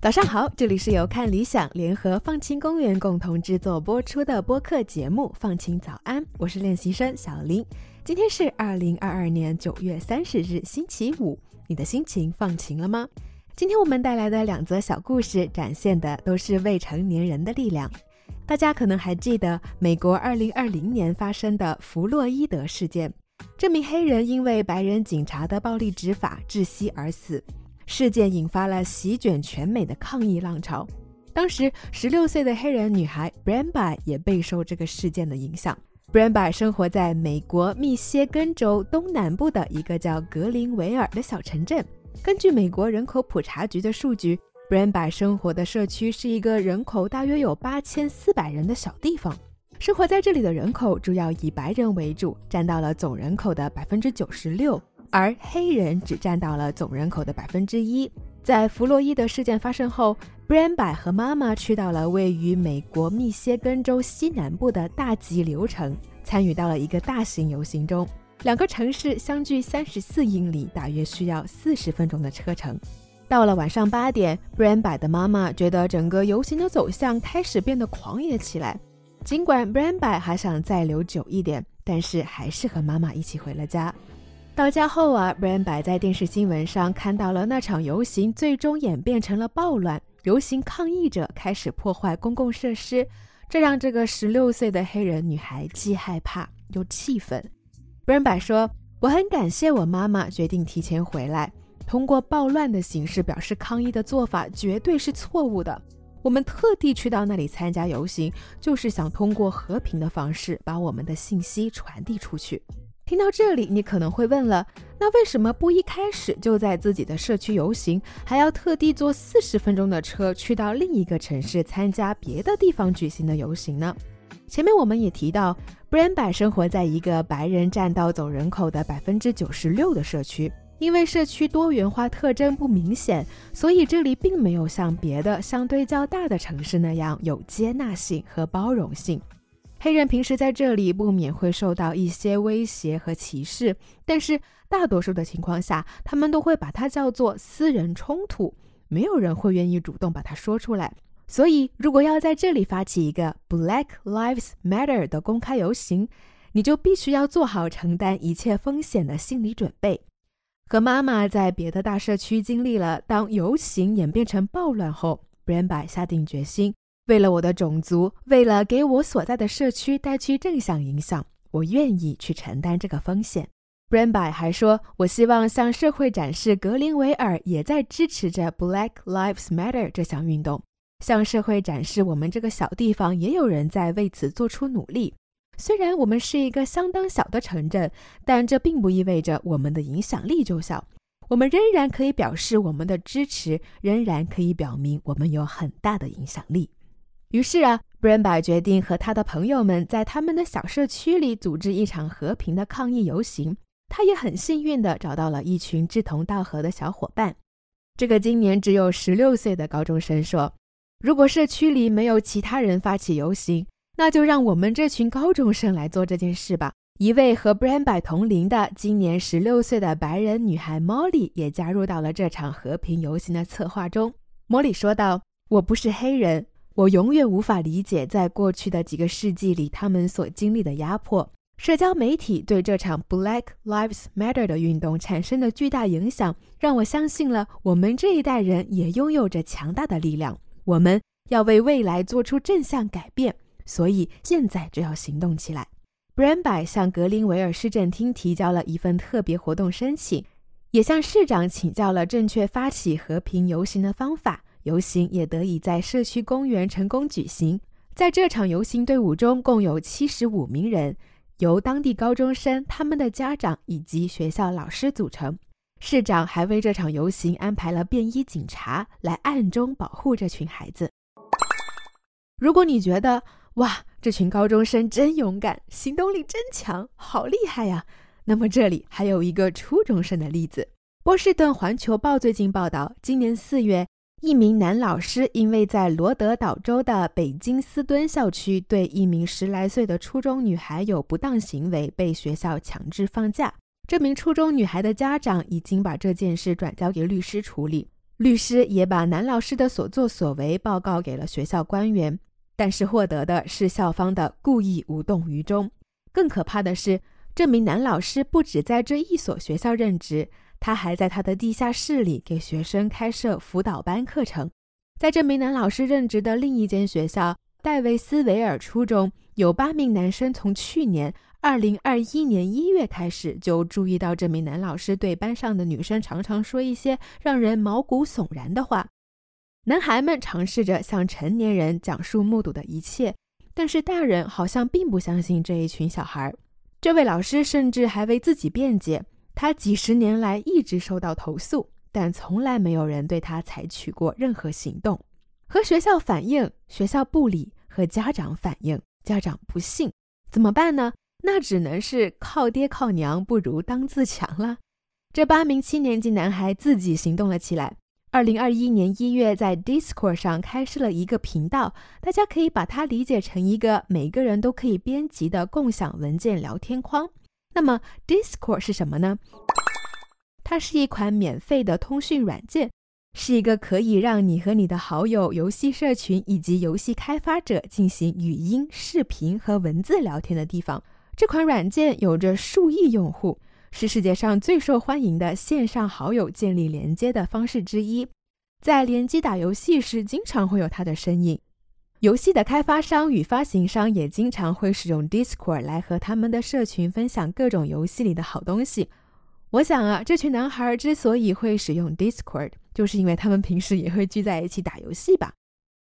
早上好，这里是由看理想联合放晴公园共同制作播出的播客节目《放晴早安》，我是练习生小林。今天是二零二二年九月三十日，星期五。你的心情放晴了吗？今天我们带来的两则小故事，展现的都是未成年人的力量。大家可能还记得美国二零二零年发生的弗洛伊德事件，这名黑人因为白人警察的暴力执法窒息而死。事件引发了席卷全美的抗议浪潮。当时，十六岁的黑人女孩 Branby 也备受这个事件的影响。Branby 生活在美国密歇根州东南部的一个叫格林维尔的小城镇。根据美国人口普查局的数据，Branby 生活的社区是一个人口大约有八千四百人的小地方。生活在这里的人口主要以白人为主，占到了总人口的百分之九十六。而黑人只占到了总人口的百分之一。在弗洛伊德事件发生后，Branby 和妈妈去到了位于美国密歇根州西南部的大吉流城，参与到了一个大型游行中。两个城市相距三十四英里，大约需要四十分钟的车程。到了晚上八点，Branby 的妈妈觉得整个游行的走向开始变得狂野起来。尽管 Branby 还想再留久一点，但是还是和妈妈一起回了家。到家后啊，Branby 在电视新闻上看到了那场游行最终演变成了暴乱，游行抗议者开始破坏公共设施，这让这个十六岁的黑人女孩既害怕又气愤。Branby 说：“我很感谢我妈妈决定提前回来，通过暴乱的形式表示抗议的做法绝对是错误的。我们特地去到那里参加游行，就是想通过和平的方式把我们的信息传递出去。”听到这里，你可能会问了：那为什么不一开始就在自己的社区游行，还要特地坐四十分钟的车去到另一个城市参加别的地方举行的游行呢？前面我们也提到，Branby 生活在一个白人占到总人口的百分之九十六的社区，因为社区多元化特征不明显，所以这里并没有像别的相对较大的城市那样有接纳性和包容性。黑人平时在这里不免会受到一些威胁和歧视，但是大多数的情况下，他们都会把它叫做私人冲突，没有人会愿意主动把它说出来。所以，如果要在这里发起一个 Black Lives Matter 的公开游行，你就必须要做好承担一切风险的心理准备。和妈妈在别的大社区经历了当游行演变成暴乱后，Branby 下定决心。为了我的种族，为了给我所在的社区带去正向影响，我愿意去承担这个风险。Branby 还说：“我希望向社会展示格林维尔也在支持着 Black Lives Matter 这项运动，向社会展示我们这个小地方也有人在为此做出努力。虽然我们是一个相当小的城镇，但这并不意味着我们的影响力就小。我们仍然可以表示我们的支持，仍然可以表明我们有很大的影响力。”于是啊，Branby 决定和他的朋友们在他们的小社区里组织一场和平的抗议游行。他也很幸运地找到了一群志同道合的小伙伴。这个今年只有十六岁的高中生说：“如果社区里没有其他人发起游行，那就让我们这群高中生来做这件事吧。”一位和 Branby 同龄的今年十六岁的白人女孩 Molly 也加入到了这场和平游行的策划中。Molly 说道：“我不是黑人。”我永远无法理解，在过去的几个世纪里，他们所经历的压迫。社交媒体对这场 Black Lives Matter 的运动产生的巨大影响，让我相信了我们这一代人也拥有着强大的力量。我们要为未来做出正向改变，所以现在就要行动起来。Branby 向格林维尔市政厅提交了一份特别活动申请，也向市长请教了正确发起和平游行的方法。游行也得以在社区公园成功举行。在这场游行队伍中，共有七十五名人，由当地高中生、他们的家长以及学校老师组成。市长还为这场游行安排了便衣警察，来暗中保护这群孩子。如果你觉得哇，这群高中生真勇敢，行动力真强，好厉害呀，那么这里还有一个初中生的例子。波士顿环球报最近报道，今年四月。一名男老师因为在罗德岛州的北京斯敦校区对一名十来岁的初中女孩有不当行为，被学校强制放假。这名初中女孩的家长已经把这件事转交给律师处理，律师也把男老师的所作所为报告给了学校官员，但是获得的是校方的故意无动于衷。更可怕的是，这名男老师不止在这一所学校任职。他还在他的地下室里给学生开设辅导班课程。在这名男老师任职的另一间学校——戴维斯维尔初中，有八名男生从去年二零二一年一月开始就注意到这名男老师对班上的女生常常说一些让人毛骨悚然的话。男孩们尝试着向成年人讲述目睹的一切，但是大人好像并不相信这一群小孩。这位老师甚至还为自己辩解。他几十年来一直受到投诉，但从来没有人对他采取过任何行动。和学校反映，学校不理；和家长反映，家长不信。怎么办呢？那只能是靠爹靠娘不如当自强了。这八名七年级男孩自己行动了起来。二零二一年一月，在 Discord 上开设了一个频道，大家可以把它理解成一个每个人都可以编辑的共享文件聊天框。那么，Discord 是什么呢？它是一款免费的通讯软件，是一个可以让你和你的好友、游戏社群以及游戏开发者进行语音、视频和文字聊天的地方。这款软件有着数亿用户，是世界上最受欢迎的线上好友建立连接的方式之一。在联机打游戏时，经常会有它的身影。游戏的开发商与发行商也经常会使用 Discord 来和他们的社群分享各种游戏里的好东西。我想啊，这群男孩之所以会使用 Discord，就是因为他们平时也会聚在一起打游戏吧。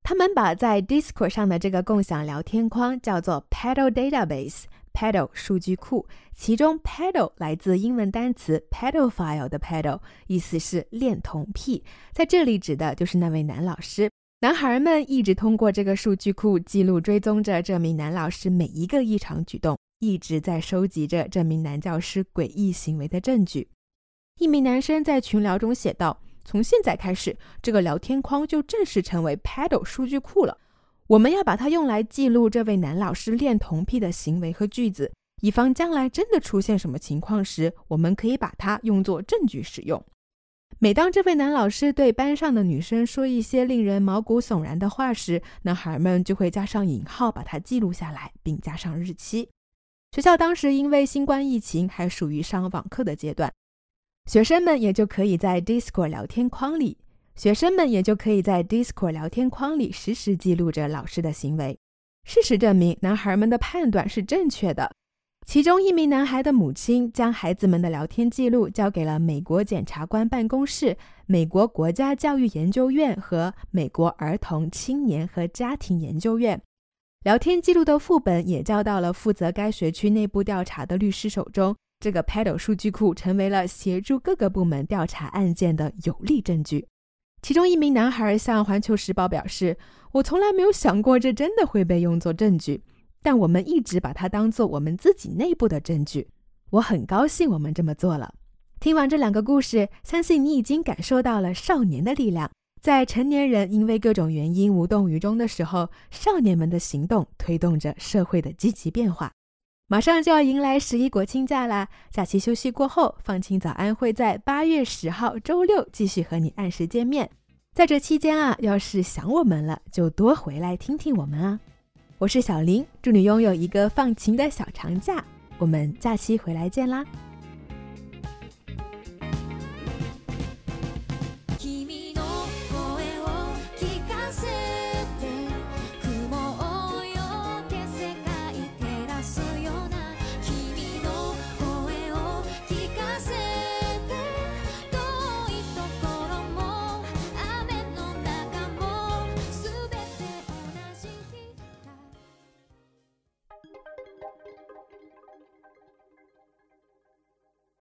他们把在 Discord 上的这个共享聊天框叫做 Paddle Paddle 数据库。其中 Paddle 来自英文单词 pedophile 的 Paddle，意思是恋童癖，在这里指的就是那位男老师。男孩们一直通过这个数据库记录、追踪着这名男老师每一个异常举动，一直在收集着这名男教师诡异行为的证据。一名男生在群聊中写道：“从现在开始，这个聊天框就正式成为 Paddle 数据库了。我们要把它用来记录这位男老师恋童癖的行为和句子，以防将来真的出现什么情况时，我们可以把它用作证据使用。”每当这位男老师对班上的女生说一些令人毛骨悚然的话时，男孩们就会加上引号把它记录下来，并加上日期。学校当时因为新冠疫情还属于上网课的阶段，学生们也就可以在 Discord 聊天框里，学生们也就可以在 Discord 聊天框里实时记录着老师的行为。事实证明，男孩们的判断是正确的。其中一名男孩的母亲将孩子们的聊天记录交给了美国检察官办公室、美国国家教育研究院和美国儿童、青年和家庭研究院。聊天记录的副本也交到了负责该学区内部调查的律师手中。这个 Paddle 数据库成为了协助各个部门调查案件的有力证据。其中一名男孩向《环球时报》表示：“我从来没有想过这真的会被用作证据。”但我们一直把它当做我们自己内部的证据。我很高兴我们这么做了。听完这两个故事，相信你已经感受到了少年的力量。在成年人因为各种原因无动于衷的时候，少年们的行动推动着社会的积极变化。马上就要迎来十一国庆假啦！假期休息过后，放晴早安会在八月十号周六继续和你按时见面。在这期间啊，要是想我们了，就多回来听听我们啊。我是小林，祝你拥有一个放晴的小长假。我们假期回来见啦！